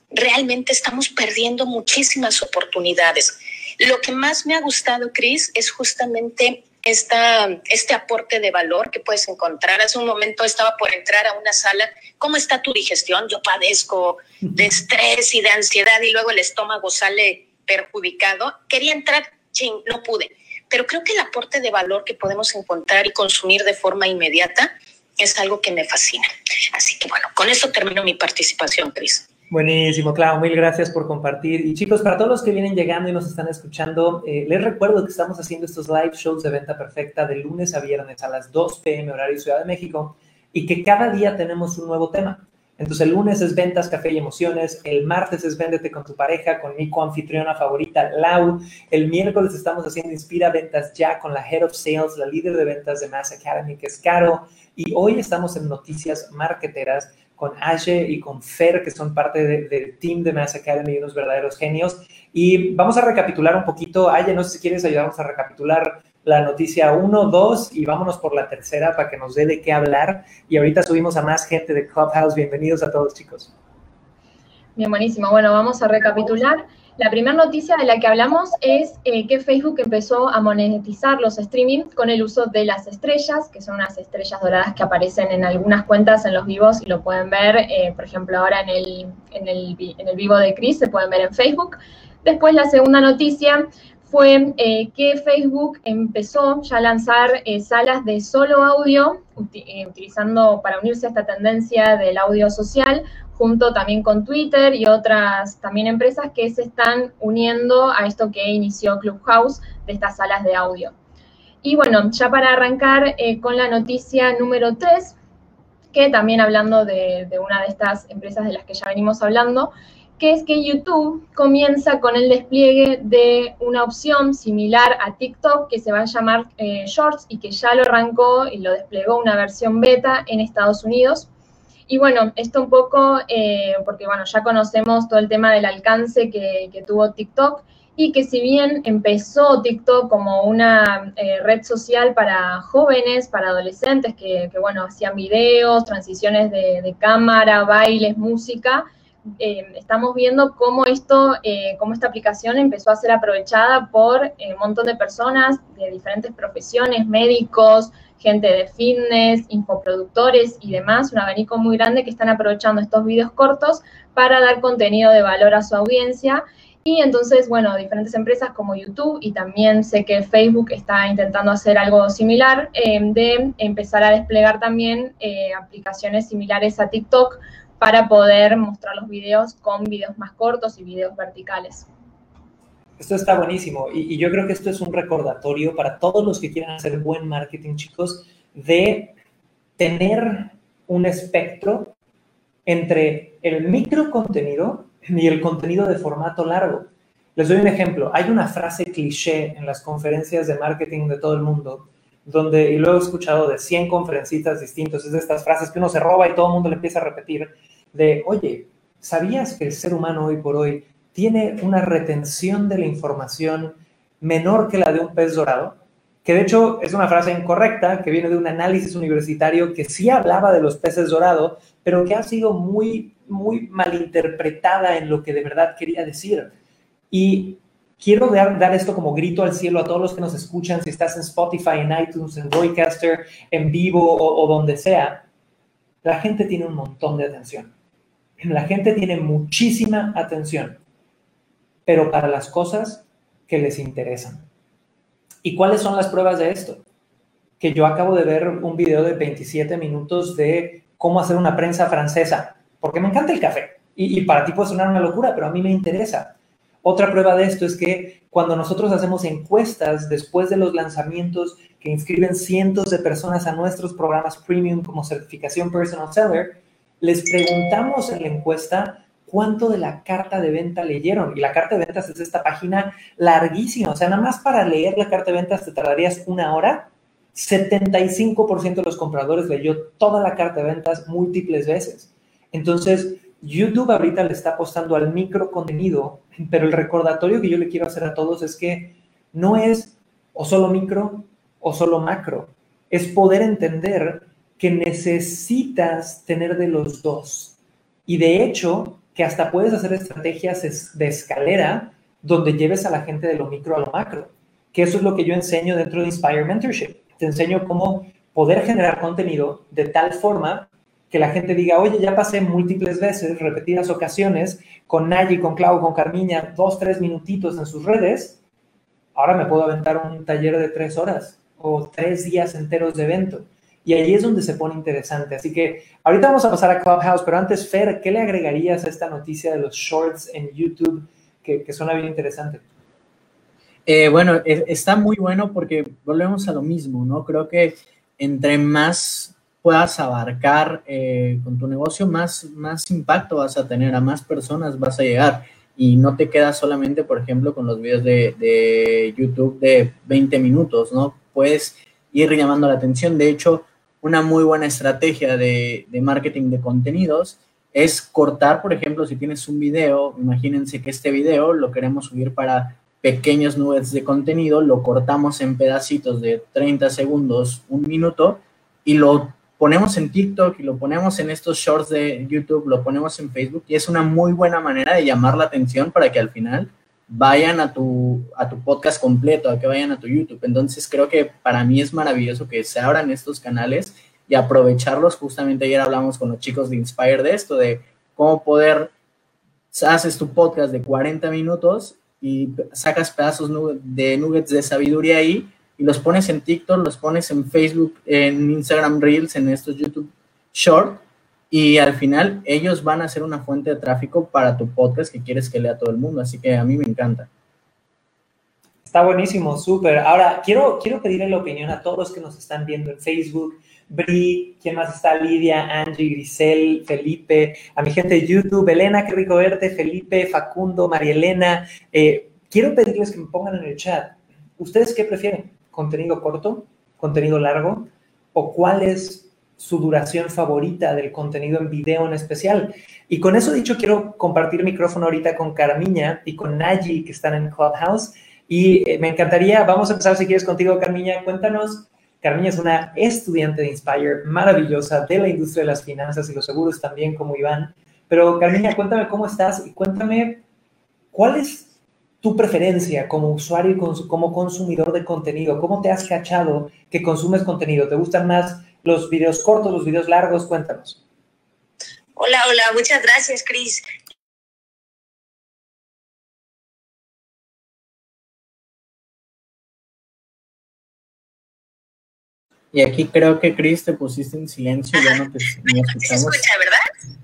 realmente estamos perdiendo muchísimas oportunidades. Lo que más me ha gustado, Cris, es justamente esta, este aporte de valor que puedes encontrar. Hace un momento estaba por entrar a una sala. ¿Cómo está tu digestión? Yo padezco de estrés y de ansiedad y luego el estómago sale perjudicado. Quería entrar, ching, no pude. Pero creo que el aporte de valor que podemos encontrar y consumir de forma inmediata es algo que me fascina. Así que bueno, con eso termino mi participación, Cris. Buenísimo, claro, mil gracias por compartir. Y chicos, para todos los que vienen llegando y nos están escuchando, eh, les recuerdo que estamos haciendo estos live shows de venta perfecta de lunes a viernes a las 2 pm horario Ciudad de México y que cada día tenemos un nuevo tema. Entonces el lunes es ventas, café y emociones, el martes es véndete con tu pareja, con mi coanfitriona favorita, Lau, el miércoles estamos haciendo Inspira Ventas ya con la Head of Sales, la líder de ventas de Mass Academy, que es Caro, y hoy estamos en Noticias Marketeras con Aye y con Fer, que son parte del team de Mass Academy, unos verdaderos genios. Y vamos a recapitular un poquito. Aye, no sé si quieres ayudarnos a recapitular la noticia 1, 2 y vámonos por la tercera para que nos dé de qué hablar. Y ahorita subimos a más gente de Clubhouse. Bienvenidos a todos, chicos. Bien, buenísimo. Bueno, vamos a recapitular. La primera noticia de la que hablamos es eh, que Facebook empezó a monetizar los streaming con el uso de las estrellas, que son unas estrellas doradas que aparecen en algunas cuentas en los vivos y lo pueden ver, eh, por ejemplo, ahora en el, en, el, en el vivo de Chris, se pueden ver en Facebook. Después la segunda noticia fue eh, que Facebook empezó ya a lanzar salas de solo audio, utilizando para unirse a esta tendencia del audio social, junto también con Twitter y otras también empresas que se están uniendo a esto que inició Clubhouse de estas salas de audio. Y bueno, ya para arrancar eh, con la noticia número 3, que también hablando de, una de estas empresas de las que ya venimos hablando, que es que YouTube comienza con el despliegue de una opción similar a TikTok que se va a llamar eh, Shorts y que ya lo arrancó y lo desplegó una versión beta en Estados Unidos. Y bueno, esto un poco, eh, porque bueno, ya conocemos todo el tema del alcance que, tuvo TikTok y que si bien empezó TikTok como una eh, red social para jóvenes, para adolescentes, que, bueno, hacían videos, transiciones de, cámara, bailes, música, eh, estamos viendo cómo esto, cómo esta aplicación empezó a ser aprovechada por un montón de personas de diferentes profesiones, médicos, gente de fitness, infoproductores y demás, un abanico muy grande que están aprovechando estos videos cortos para dar contenido de valor a su audiencia. Y entonces, bueno, diferentes empresas como YouTube y también sé que Facebook está intentando hacer algo similar, eh, de empezar a desplegar también eh, aplicaciones similares a TikTok para poder mostrar los videos con videos más cortos y videos verticales. Esto está buenísimo y, yo creo que esto es un recordatorio para todos los que quieran hacer buen marketing, chicos, de tener un espectro entre el micro contenido y el contenido de formato largo. Les doy un ejemplo. Hay una frase cliché en las conferencias de marketing de todo el mundo, donde, y lo he escuchado de 100 conferencistas distintos, es de estas frases que uno se roba y todo el mundo le empieza a repetir, de, oye, ¿sabías que el ser humano hoy por hoy tiene una retención de la información menor que la de un pez dorado, que de hecho es una frase incorrecta, que viene de un análisis universitario que sí hablaba de los peces dorados, pero que ha sido muy, muy malinterpretada en lo que de verdad quería decir. Y quiero dar, dar, esto como grito al cielo a todos los que nos escuchan, si estás en Spotify, en iTunes, en Roycaster, en vivo o, o donde sea. La gente tiene un montón de atención. La gente tiene muchísima atención, pero para las cosas que les interesan. ¿Y cuáles son las pruebas de esto? Que yo acabo de ver un video de 27 minutos de cómo hacer una prensa francesa, porque me encanta el café. Y, para ti puede sonar una locura, pero a mí me interesa. Otra prueba de esto es que cuando nosotros hacemos encuestas después de los lanzamientos que inscriben cientos de personas a nuestros programas premium como certificación personal seller, les preguntamos en la encuesta cuánto de la carta de venta leyeron. Y la carta de ventas es esta página larguísima. O sea, nada más para leer la carta de ventas te tardarías una hora. 75% de los compradores leyó toda la carta de ventas múltiples veces. Entonces, YouTube ahorita le está apostando al micro contenido, pero el recordatorio que yo le quiero hacer a todos es que no es o solo micro o solo macro. Es poder entender que necesitas tener de los dos. Y de hecho, que hasta puedes hacer estrategias de escalera donde lleves a la gente de lo micro a lo macro. Que eso es lo que yo enseño dentro de Inspire Mentorship. Te enseño cómo poder generar contenido de tal forma que la gente diga, oye, ya pasé múltiples veces, repetidas ocasiones, con Nayi, con Clau, con Carmiña, dos, tres minutitos en sus redes, ahora me puedo aventar un taller de tres horas o tres días enteros de evento. Y ahí es donde se pone interesante. Así que ahorita vamos a pasar a Clubhouse, pero antes, Fer, ¿qué le agregarías a esta noticia de los shorts en YouTube que, que suena bien interesante? Eh, bueno, e, está muy bueno porque volvemos a lo mismo, ¿no? Creo que entre más puedas abarcar eh, con tu negocio, más, más impacto vas a tener, a más personas vas a llegar y no te quedas solamente, por ejemplo, con los videos de, de YouTube de 20 minutos, ¿no? Puedes ir llamando la atención. De hecho, una muy buena estrategia de, marketing de contenidos es cortar, por ejemplo, si tienes un video, imagínense que este video lo queremos subir para pequeños nubes de contenido, lo cortamos en pedacitos de 30 segundos, un minuto, y lo ponemos en TikTok y lo ponemos en estos shorts de YouTube, lo ponemos en Facebook, y es una muy buena manera de llamar la atención para que al final vayan a tu, a tu podcast completo, a que vayan a tu YouTube. Entonces creo que para mí es maravilloso que se abran estos canales y aprovecharlos. Justamente ayer hablamos con los chicos de Inspire de esto, de cómo poder, haces tu podcast de 40 minutos y sacas pedazos de nuggets de sabiduría ahí y los pones en TikTok, los pones en Facebook, en Instagram Reels, en estos YouTube Short y al final ellos van a ser una fuente de tráfico para tu podcast que quieres que lea todo el mundo. Así que a mí me encanta. Está buenísimo, súper. Ahora, quiero, quiero pedirle la opinión a todos los que nos están viendo en Facebook. Bri, ¿quién más está? Lidia, Angie, Grisel, Felipe, a mi gente de YouTube, Elena, qué rico verte, Felipe, Facundo, María Elena. Eh, quiero pedirles que me pongan en el chat, ¿ustedes qué prefieren? ¿Contenido corto? ¿Contenido largo? ¿O cuál es su duración favorita del contenido en video en especial. Y con eso dicho, quiero compartir micrófono ahorita con Carmiña y con Naji, que están en Clubhouse. Y eh, me encantaría, vamos a empezar si quieres contigo, Carmiña. Cuéntanos, Carmiña es una estudiante de Inspire maravillosa de la industria de las finanzas y los seguros también, como Iván. Pero Carmiña, cuéntame cómo estás y cuéntame cuál es tu preferencia como usuario y como consumidor de contenido. ¿Cómo te has cachado que consumes contenido? ¿Te gustan más los videos cortos, los videos largos? Cuéntanos. Hola, hola, muchas gracias, Cris. Y aquí creo que Cris te pusiste en silencio, ya no te no escuchamos. Se escucha, ¿verdad?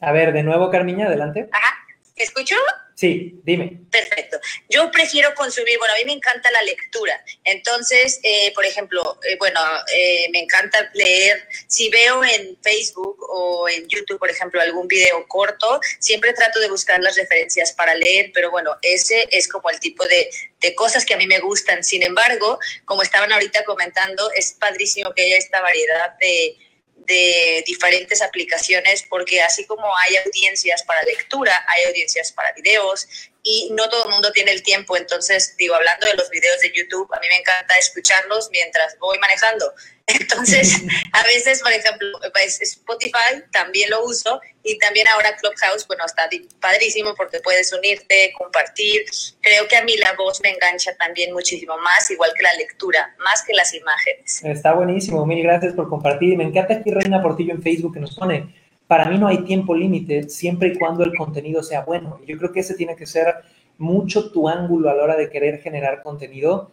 A ver, de nuevo, Carmiña, adelante. Ajá. ¿Escucho? Sí, dime. Perfecto. Yo prefiero consumir, bueno, a mí me encanta la lectura. Entonces, eh, por ejemplo, eh, bueno, eh, me encanta leer. Si veo en Facebook o en YouTube, por ejemplo, algún video corto, siempre trato de buscar las referencias para leer, pero bueno, ese es como el tipo de, de cosas que a mí me gustan. Sin embargo, como estaban ahorita comentando, es padrísimo que haya esta variedad de de diferentes aplicaciones, porque así como hay audiencias para lectura, hay audiencias para videos y no todo el mundo tiene el tiempo. Entonces, digo, hablando de los videos de YouTube, a mí me encanta escucharlos mientras voy manejando. Entonces, a veces, por ejemplo, pues, Spotify también lo uso y también ahora Clubhouse, bueno, está padrísimo porque puedes unirte, compartir. Creo que a mí la voz me engancha también muchísimo más, igual que la lectura, más que las imágenes. Está buenísimo, mil gracias por compartir. Me encanta aquí Reina Portillo en Facebook que nos pone, para mí no hay tiempo límite siempre y cuando el contenido sea bueno. Yo creo que ese tiene que ser mucho tu ángulo a la hora de querer generar contenido,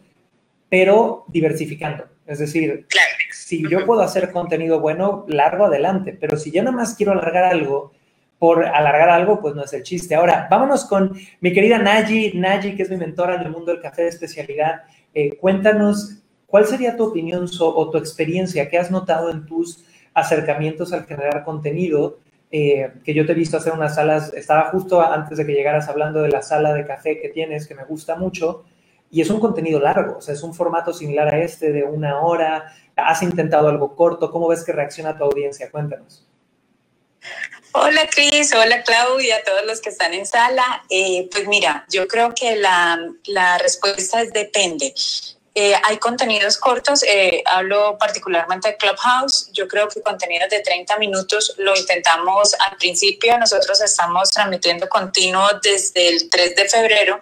pero diversificando. Es decir, si yo puedo hacer contenido bueno, largo adelante, pero si yo nada más quiero alargar algo, por alargar algo, pues no es el chiste. Ahora, vámonos con mi querida Naji, Naji, que es mi mentora en el mundo del café de especialidad. Eh, cuéntanos, ¿cuál sería tu opinión o tu experiencia? ¿Qué has notado en tus acercamientos al generar contenido, eh, que yo te he visto hacer unas salas, estaba justo antes de que llegaras hablando de la sala de café que tienes, que me gusta mucho, y es un contenido largo, o sea, es un formato similar a este de una hora, has intentado algo corto, ¿cómo ves que reacciona tu audiencia? Cuéntanos. Hola Cris, hola Claudia, a todos los que están en sala. Eh, pues mira, yo creo que la, la respuesta es depende. Eh, hay contenidos cortos, eh, hablo particularmente de Clubhouse, yo creo que contenidos de 30 minutos lo intentamos al principio, nosotros estamos transmitiendo continuo desde el 3 de febrero,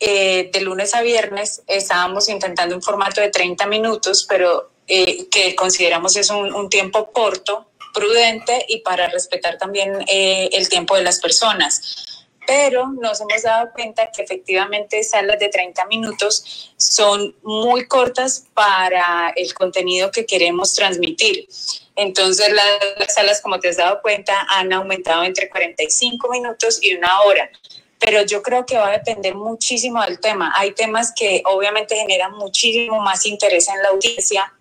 eh, de lunes a viernes, estábamos intentando un formato de 30 minutos, pero que consideramos es un, tiempo corto, prudente y para respetar también el tiempo de las personas pero nos hemos dado cuenta que efectivamente salas de 30 minutos son muy cortas para el contenido que queremos transmitir. Entonces las salas, como te has dado cuenta, han aumentado entre 45 minutos y una hora pero yo creo que va a depender muchísimo del tema. Hay temas que obviamente generan muchísimo más interés en la audiencia,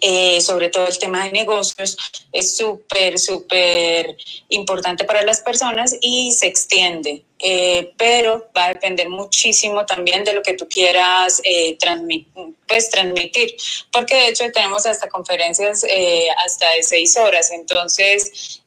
eh, sobre todo el tema de negocios, es súper, súper importante para las personas y se extiende. Eh, pero va a depender muchísimo también de lo que tú quieras eh, pues, transmitir, porque de hecho tenemos hasta conferencias hasta de seis horas, entonces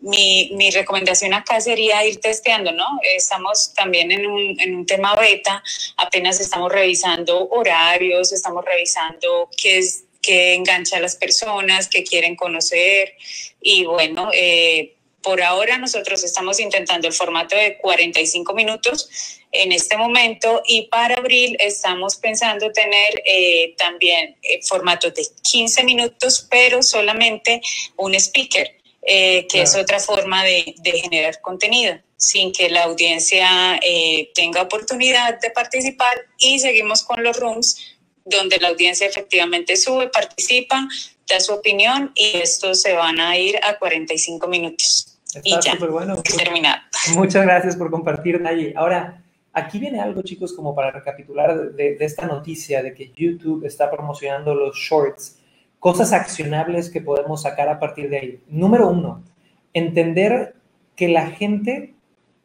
mi, mi, recomendación acá sería ir testeando, ¿no? Estamos también en un, en un tema beta, apenas estamos revisando horarios, estamos revisando qué es que engancha a las personas, que quieren conocer. Y bueno, eh, por ahora nosotros estamos intentando el formato de 45 minutos en este momento y para abril estamos pensando tener eh, también eh, formatos de 15 minutos, pero solamente un speaker, que es otra forma de, de, generar contenido sin que la audiencia tenga oportunidad de participar y seguimos con los rooms donde la audiencia efectivamente sube, participa, da su opinión y estos se van a ir a 45 minutos. Está ya, bueno. terminado. Muchas gracias por compartir, Nayi. Ahora, aquí viene algo, chicos, como para recapitular de, de esta noticia de que YouTube está promocionando los shorts, cosas accionables que podemos sacar a partir de ahí. Número uno, entender que la gente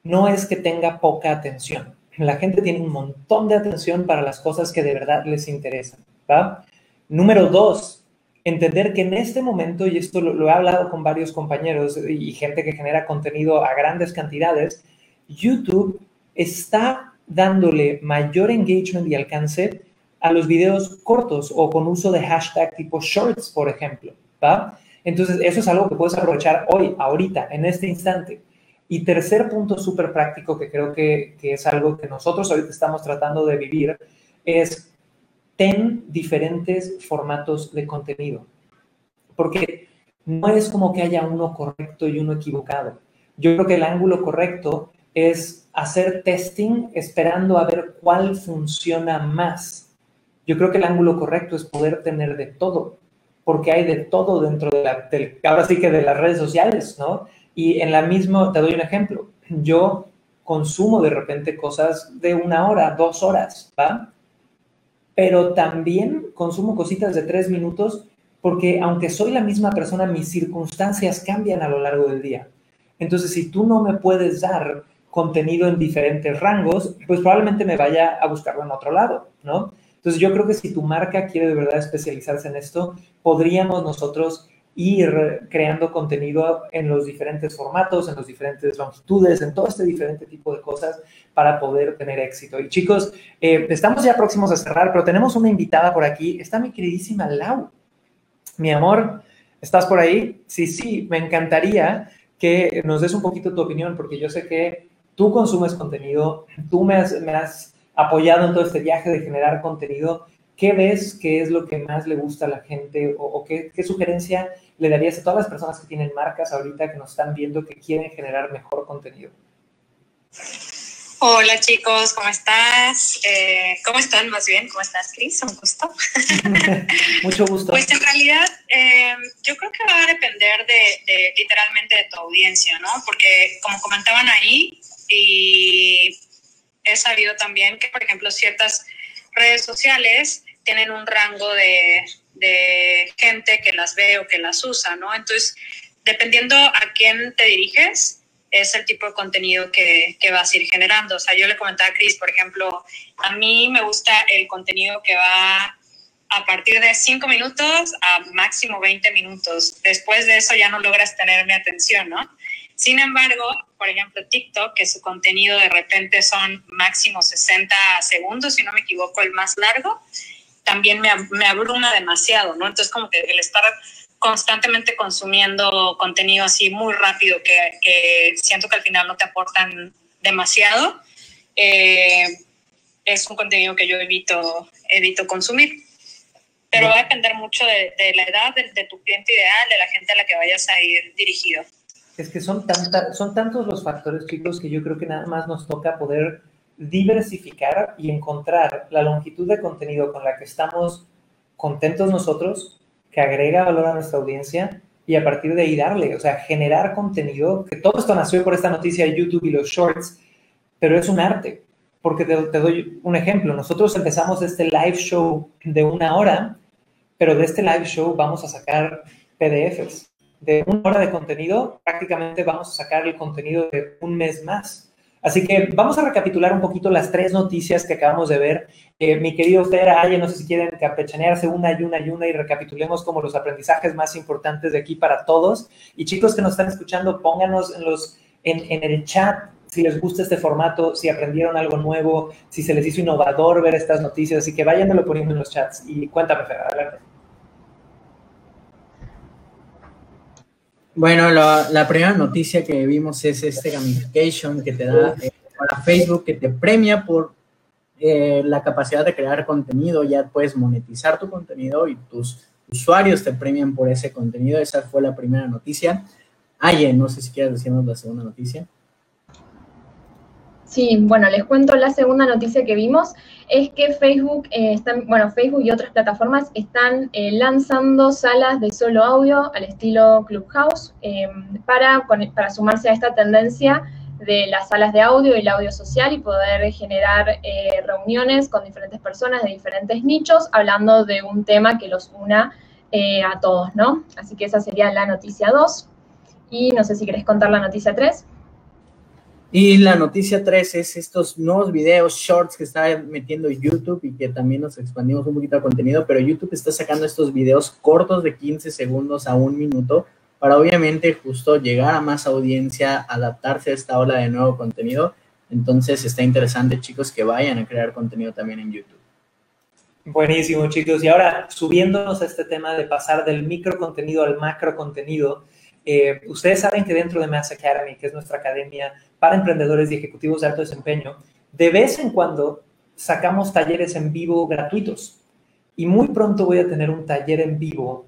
no es que tenga poca atención la gente tiene un montón de atención para las cosas que de verdad les interesan. ¿va? Número dos, entender que en este momento, y esto lo, he hablado con varios compañeros y gente que genera contenido a grandes cantidades, YouTube está dándole mayor engagement y alcance a los videos cortos o con uso de hashtag tipo shorts, por ejemplo. ¿va? Entonces, eso es algo que puedes aprovechar hoy, ahorita, en este instante. Y tercer punto súper práctico que creo que, que, es algo que nosotros ahorita estamos tratando de vivir es ten diferentes formatos de contenido. Porque no es como que haya uno correcto y uno equivocado. Yo creo que el ángulo correcto es hacer testing esperando a ver cuál funciona más. Yo creo que el ángulo correcto es poder tener de todo, porque hay de todo dentro de la, del, ahora sí que de las redes sociales, ¿no? Y en la misma, te doy un ejemplo, yo consumo de repente cosas de una hora, dos horas, ¿va? Pero también consumo cositas de tres minutos porque aunque soy la misma persona, mis circunstancias cambian a lo largo del día. Entonces, si tú no me puedes dar contenido en diferentes rangos, pues probablemente me vaya a buscarlo en otro lado, ¿no? Entonces, yo creo que si tu marca quiere de verdad especializarse en esto, podríamos nosotros ir creando contenido en los diferentes formatos, en los diferentes longitudes, en todo este diferente tipo de cosas para poder tener éxito. Y chicos, eh, estamos ya próximos a cerrar, pero tenemos una invitada por aquí. Está mi queridísima Lau. Mi amor, ¿estás por ahí? Sí, sí, me encantaría que nos des un poquito tu opinión, porque yo sé que tú consumes contenido, tú me has, me has apoyado en todo este viaje de generar contenido. ¿Qué ves que es lo que más le gusta a la gente o, qué, qué, sugerencia le darías a todas las personas que tienen marcas ahorita que nos están viendo que quieren generar mejor contenido? Hola chicos, ¿cómo estás? Eh, ¿Cómo están más bien? ¿Cómo estás, Cris? Un gusto. Mucho gusto. Pues en realidad eh, yo creo que va a depender de, literalmente de tu audiencia, ¿no? Porque como comentaban ahí, y he sabido también que, por ejemplo, ciertas redes sociales tienen un rango de, de gente que las ve o que las usa, ¿no? Entonces, dependiendo a quién te diriges, es el tipo de contenido que, que, vas a ir generando. O sea, yo le comentaba a Cris, por ejemplo, a mí me gusta el contenido que va a partir de 5 minutos a máximo 20 minutos. Después de eso ya no logras tener mi atención, ¿no? Sin embargo, por ejemplo, TikTok, que su contenido de repente son máximo 60 segundos, si no me equivoco, el más largo, también me, me abruma demasiado, ¿no? Entonces, como que el estar constantemente consumiendo contenido así muy rápido que, siento que al final no te aportan demasiado, eh, es un contenido que yo evito, evito consumir. Pero va a depender mucho de, la edad de, tu cliente ideal, de la gente a la que vayas a ir dirigido. Es que son, son tantos los factores, chicos, que yo creo que nada más nos toca poder diversificar y encontrar la longitud de contenido con la que estamos contentos nosotros que agrega valor a nuestra audiencia y a partir de ahí darle, o sea, generar contenido, que todo esto nació por esta noticia de YouTube y los shorts, pero es un arte, porque te, te doy un ejemplo, nosotros empezamos este live show de una hora, pero de este live show vamos a sacar PDFs. De una hora de contenido, prácticamente vamos a sacar el contenido de un mes más. Así que vamos a recapitular un poquito las tres noticias que acabamos de ver. Eh, mi querido Fer, Aye, no sé si quieren campechanearse una y una y una y recapitulemos como los aprendizajes más importantes de aquí para todos. Y chicos que nos están escuchando, pónganos en, los, en, el chat si les gusta este formato, si aprendieron algo nuevo, si se les hizo innovador ver estas noticias. Así que váyanmelo poniendo en los chats y cuéntame, Fer, adelante. Bueno, la, primera noticia que vimos es este gamification que te da eh, para Facebook, que te premia por eh, la capacidad de crear contenido. Ya puedes monetizar tu contenido y tus usuarios te premian por ese contenido. Esa fue la primera noticia. Aye, no sé si quieres decirnos la segunda noticia. Sí, bueno, les cuento la segunda noticia que vimos, es que Facebook, eh, bueno, Facebook y otras plataformas están eh, lanzando salas de solo audio al estilo Clubhouse eh, para, para sumarse a esta tendencia de las salas de audio y el audio social y poder generar reuniones con diferentes personas de diferentes nichos hablando de un tema que los una a todos, ¿no? Así que esa sería la noticia 2. Y no sé si querés contar la noticia 3. Y la noticia 3 es estos nuevos videos, shorts que está metiendo YouTube y que también nos expandimos un poquito de contenido, pero YouTube está sacando estos videos cortos de 15 segundos a un minuto para obviamente justo llegar a más audiencia, adaptarse a esta ola de nuevo contenido. Entonces está interesante, chicos, que vayan a crear contenido también en YouTube. Buenísimo, chicos. Y ahora, subiéndonos a este tema de pasar del micro contenido al macro contenido, eh, ustedes saben que dentro de Mass Academy, que es nuestra academia para emprendedores y ejecutivos de alto desempeño, de vez en cuando sacamos talleres en vivo gratuitos. Y muy pronto voy a tener un taller en vivo,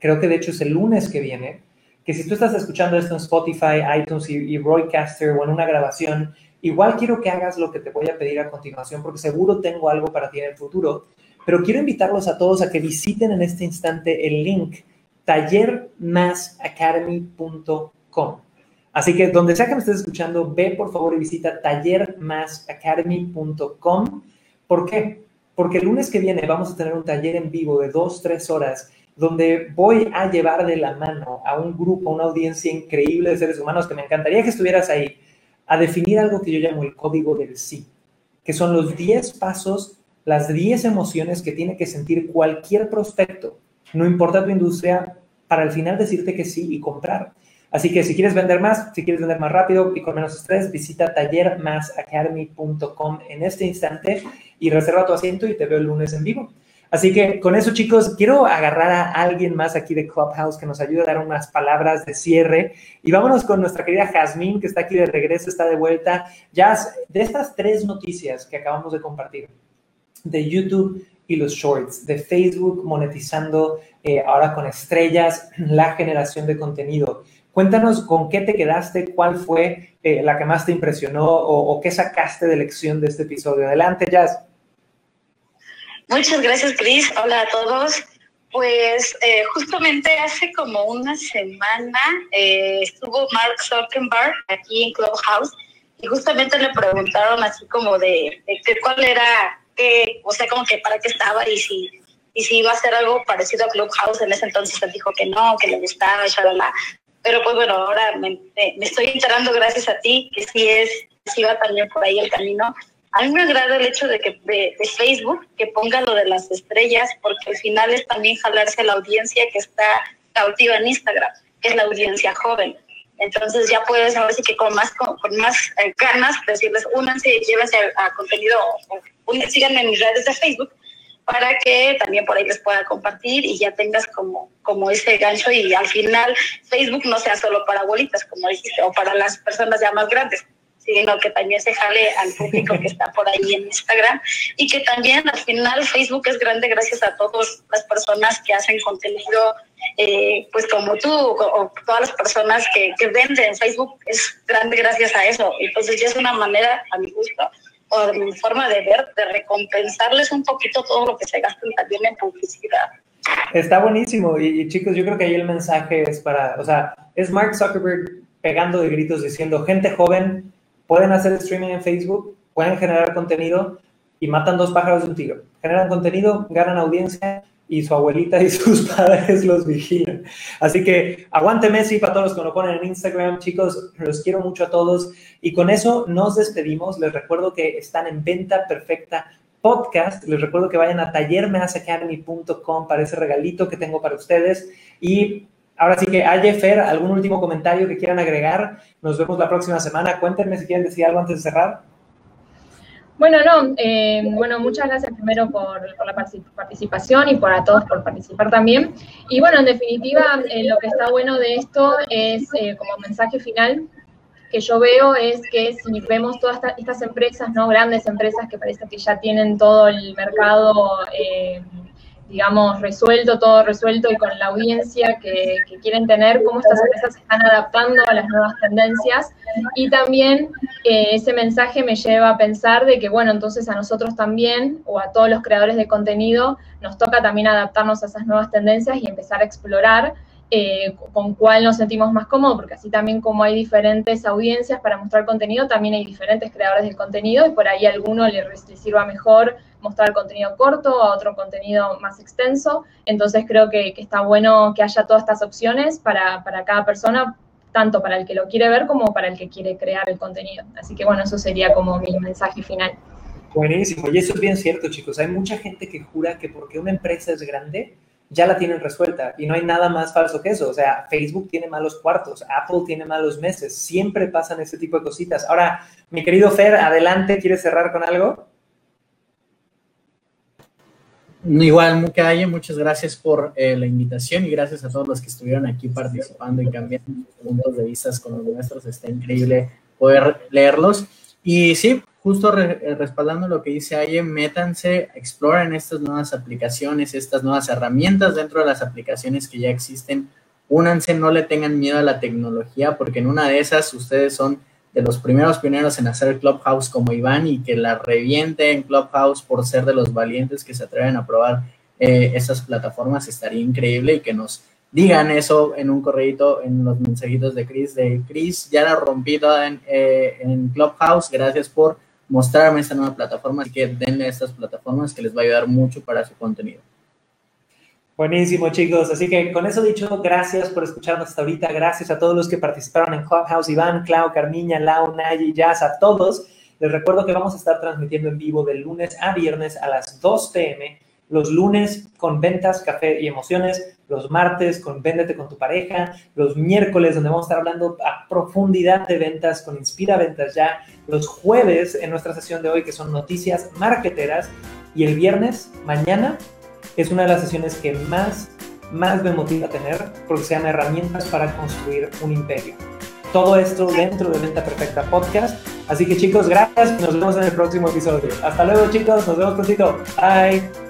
creo que de hecho es el lunes que viene, que si tú estás escuchando esto en Spotify, iTunes y, y Roycaster o en una grabación, igual quiero que hagas lo que te voy a pedir a continuación, porque seguro tengo algo para ti en el futuro. Pero quiero invitarlos a todos a que visiten en este instante el link tallermasacademy.com. Así que donde sea que me estés escuchando, ve por favor y visita tallermasacademy.com. ¿Por qué? Porque el lunes que viene vamos a tener un taller en vivo de dos, tres horas donde voy a llevar de la mano a un grupo, a una audiencia increíble de seres humanos que me encantaría que estuvieras ahí, a definir algo que yo llamo el código del sí, que son los 10 pasos, las 10 emociones que tiene que sentir cualquier prospecto no importa tu industria, para al final decirte que sí y comprar. Así que si quieres vender más, si quieres vender más rápido y con menos estrés, visita tallermasacademy.com en este instante y reserva tu asiento y te veo el lunes en vivo. Así que con eso, chicos, quiero agarrar a alguien más aquí de Clubhouse que nos ayude a dar unas palabras de cierre. Y vámonos con nuestra querida Jazmín, que está aquí de regreso, está de vuelta. Jazz, de estas tres noticias que acabamos de compartir, de YouTube y los shorts, de Facebook monetizando eh, ahora con estrellas la generación de contenido. Cuéntanos con qué te quedaste, cuál fue eh, la que más te impresionó o, qué sacaste de lección de este episodio. Adelante, Jazz. Muchas gracias, Chris. Hola a todos. Pues eh, justamente hace como una semana eh, estuvo Mark Zuckerberg aquí en Clubhouse y justamente le preguntaron así como de, de cuál era, o sea, como que para qué estaba y si, y si iba a hacer algo parecido a Clubhouse. En ese entonces él dijo que no, que le gustaba, shalala. Pero pues bueno, ahora me, me, estoy enterando gracias a ti que sí es, sí va también por ahí el camino a mí me agrada el hecho de que de, Facebook que ponga lo de las estrellas, porque al final es también jalarse a la audiencia que está cautiva en Instagram, que es la audiencia joven. Entonces ya puedes ahora sí que con más con, más eh, ganas decirles únanse, llévense a, a contenido, o, síganme en mis redes de Facebook para que también por ahí les pueda compartir y ya tengas como, como ese gancho y al final Facebook no sea solo para abuelitas, como dijiste, o para las personas ya más grandes, sino que también se jale al público que está por ahí en Instagram y que también al final Facebook es grande gracias a todas las personas que hacen contenido, eh, pues como tú o, todas las personas que, que venden. Facebook es grande gracias a eso. Entonces ya es una manera, a mi gusto, de mi forma de ver, de recompensarles un poquito todo lo que se gastan también en publicidad. Está buenísimo y, y, chicos, yo creo que ahí el mensaje es para, o sea, es Mark Zuckerberg pegando de gritos diciendo, gente joven, pueden hacer streaming en Facebook, pueden generar contenido y matan dos pájaros de un tiro. Generan contenido, ganan audiencia y su abuelita y sus padres los vigilan. Así que aguante Messi para todos los que lo ponen en Instagram, chicos, los quiero mucho a todos. Y con eso nos despedimos. Les recuerdo que están en venta perfecta podcast. Les recuerdo que vayan a tallermeasacademy.com para ese regalito que tengo para ustedes. Y Ahora sí que, Aye, Fer, ¿algún último comentario que quieran agregar? Nos vemos la próxima semana. Cuéntenme si quieren decir algo antes de cerrar. Bueno, no, eh, bueno, muchas gracias primero por, la participación y por a todos por participar también. Y bueno, en definitiva, eh, lo que está bueno de esto es eh, como mensaje final que yo veo es que si vemos todas estas empresas, ¿no? Grandes empresas que parece que ya tienen todo el mercado digamos, resuelto, todo resuelto y con la audiencia que, quieren tener, cómo estas empresas se están adaptando a las nuevas tendencias. Y también eh, ese mensaje me lleva a pensar de que, bueno, entonces a nosotros también, o a todos los creadores de contenido, nos toca también adaptarnos a esas nuevas tendencias y empezar a explorar eh, con cuál nos sentimos más cómodos, porque así también como hay diferentes audiencias para mostrar contenido, también hay diferentes creadores de contenido y por ahí a alguno le, le sirva mejor mostrar contenido corto, a otro contenido más extenso. Entonces creo que, está bueno que haya todas estas opciones para, cada persona, tanto para el que lo quiere ver como para el que quiere crear el contenido. Así que bueno, eso sería como mi mensaje final. Buenísimo, y eso es bien cierto, chicos. Hay mucha gente que jura que porque una empresa es grande, ya la tienen resuelta y no hay nada más falso que eso. O sea, Facebook tiene malos cuartos, Apple tiene malos meses, siempre pasan ese tipo de cositas. Ahora, mi querido Fer, adelante, ¿quieres cerrar con algo? Igual, Mucaye, muchas gracias por eh, la invitación y gracias a todos los que estuvieron aquí participando y cambiando puntos de vista con los nuestros. Está increíble poder leerlos. Y sí, justo eh, respaldando lo que dice Aye, métanse, exploren estas nuevas aplicaciones, estas nuevas herramientas dentro de las aplicaciones que ya existen. Únanse, no le tengan miedo a la tecnología, porque en una de esas ustedes son de los primeros pioneros en hacer Clubhouse como Iván y que la reviente en Clubhouse por ser de los valientes que se atreven a probar eh, esas plataformas, estaría increíble y que nos digan eso en un correo, en los mensajitos de Chris, de Chris, ya la rompí toda en, eh, en Clubhouse, gracias por mostrarme esta nueva plataforma, así que denle a estas plataformas que les va a ayudar mucho para su contenido. Buenísimo, chicos. Así que con eso dicho, gracias por escucharnos hasta ahorita. Gracias a todos los que participaron en Clubhouse, Iván, Clau, Carmiña, Lau, Nayi, Jazz, a todos. Les recuerdo que vamos a estar transmitiendo en vivo de lunes a viernes a las 2 pm los lunes con ventas, café y emociones, los martes con Véndete con tu pareja, los miércoles donde vamos a estar hablando a profundidad de ventas con Inspira Ventas Ya, los jueves en nuestra sesión de hoy que son noticias marketeras y el viernes, mañana, es una de las sesiones que más, más me motiva tener porque se herramientas para construir un imperio. Todo esto dentro de Venta Perfecta Podcast. Así que chicos, gracias. Nos vemos en el próximo episodio. Hasta luego chicos. Nos vemos prontito. Bye.